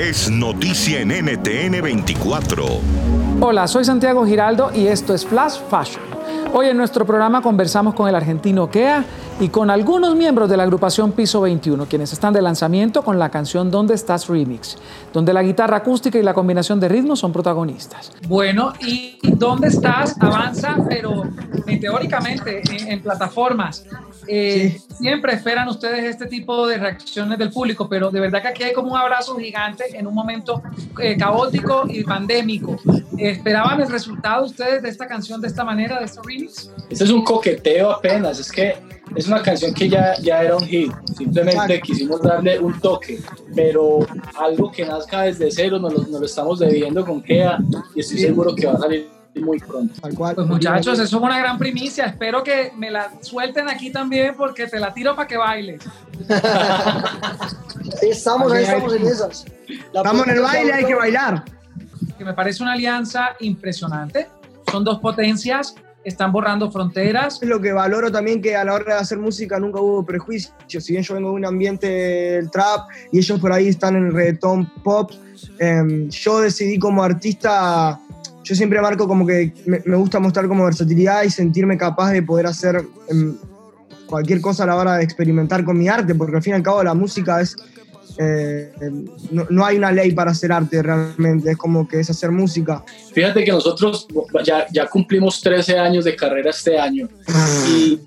es noticia en NTN 24. Hola, soy Santiago Giraldo y esto es Flash Fashion. Hoy en nuestro programa conversamos con el argentino Kea y con algunos miembros de la agrupación Piso 21, quienes están de lanzamiento con la canción ¿Dónde estás Remix, donde la guitarra acústica y la combinación de ritmos son protagonistas. Bueno, ¿y dónde estás? Avanza, pero teóricamente en, plataformas. Eh, siempre esperan ustedes este tipo de reacciones del público, pero de verdad que aquí hay como un abrazo gigante en un momento eh, caótico y pandémico. ¿Esperaban el resultado ustedes de esta canción de esta manera, de este remix? Este es un coqueteo apenas, es que es una canción que ya, ya era un hit, simplemente quisimos darle un toque, pero algo que nazca desde cero nos lo, nos lo estamos debiendo con Kea y estoy seguro que va a salir muy pronto. Pues muchachos, eso es una gran primicia. Espero que me la suelten aquí también porque te la tiro para que bailes. estamos, ahí estamos en esas. estamos en el baile, hay que bailar. Que me parece una alianza impresionante. Son dos potencias están borrando fronteras. Es lo que valoro también que a la hora de hacer música nunca hubo prejuicios. Si bien yo vengo de un ambiente del trap y ellos por ahí están en el reggaetón pop, em, yo decidí como artista, yo siempre marco como que me, gusta mostrar como versatilidad y sentirme capaz de poder hacer em, cualquier cosa a la hora de experimentar con mi arte, porque al fin y al cabo la música es eh, no, hay una ley para hacer arte realmente, es como que es hacer música. Fíjate que nosotros ya, ya cumplimos 13 años de carrera este año. y,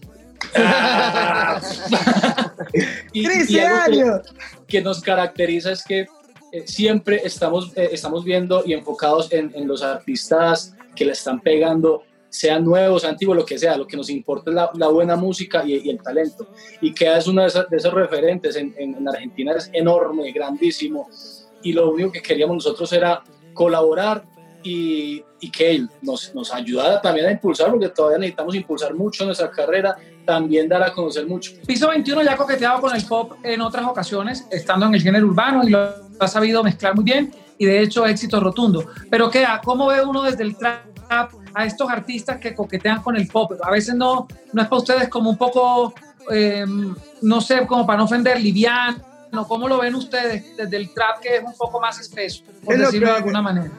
13 años. Que, nos caracteriza es que eh, siempre estamos, eh, estamos viendo y enfocados en, los artistas que le están pegando sean nuevos, antiguos, lo que sea, lo que nos importa es la, buena música y, el talento. Y que es uno de, esos, referentes en, en, Argentina, es enorme, grandísimo. Y lo único que queríamos nosotros era colaborar y, y que él nos, nos ayudara también a impulsar, porque todavía necesitamos impulsar mucho nuestra carrera, también dar a conocer mucho. Piso 21 ya ha coqueteado con el pop en otras ocasiones, estando en el género urbano y lo ha sabido mezclar muy bien y de hecho éxito rotundo. Pero queda, ¿cómo ve uno desde el trap a estos artistas que coquetean con el pop. A veces no, no es para ustedes como un poco, eh, no sé, como para no ofender, liviano. ¿Cómo lo ven ustedes desde el trap que es un poco más espeso, por decirlo de alguna manera?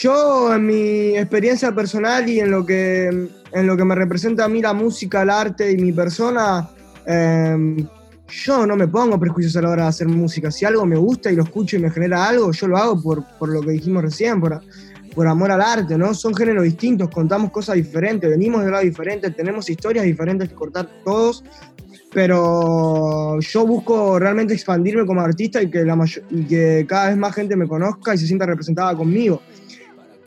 Yo, en mi experiencia personal y en lo que, en lo que me representa a mí la música, el arte y mi persona, em, yo no me pongo prejuicios a la hora de hacer música. Si algo me gusta y lo escucho y me genera algo, yo lo hago por, por lo que dijimos recién, por, por amor al arte, ¿no? Son géneros distintos, contamos cosas diferentes, venimos de lado diferentes, tenemos historias diferentes que cortar todos, pero yo busco realmente expandirme como artista y que, la que cada vez más gente me conozca y se sienta representada conmigo.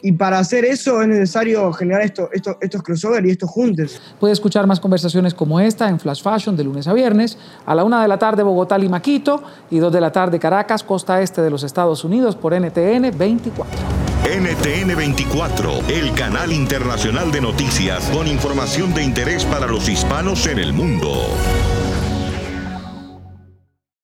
Y para hacer eso es necesario generar esto, esto, estos crossover y estos juntes. Puede escuchar más conversaciones como esta en Flash Fashion de lunes a viernes, a la una de la tarde Bogotá, y Maquito y dos de la tarde Caracas, costa este de los Estados Unidos por NTN 24. NTN 24, el canal internacional de noticias con información de interés para los hispanos en el mundo.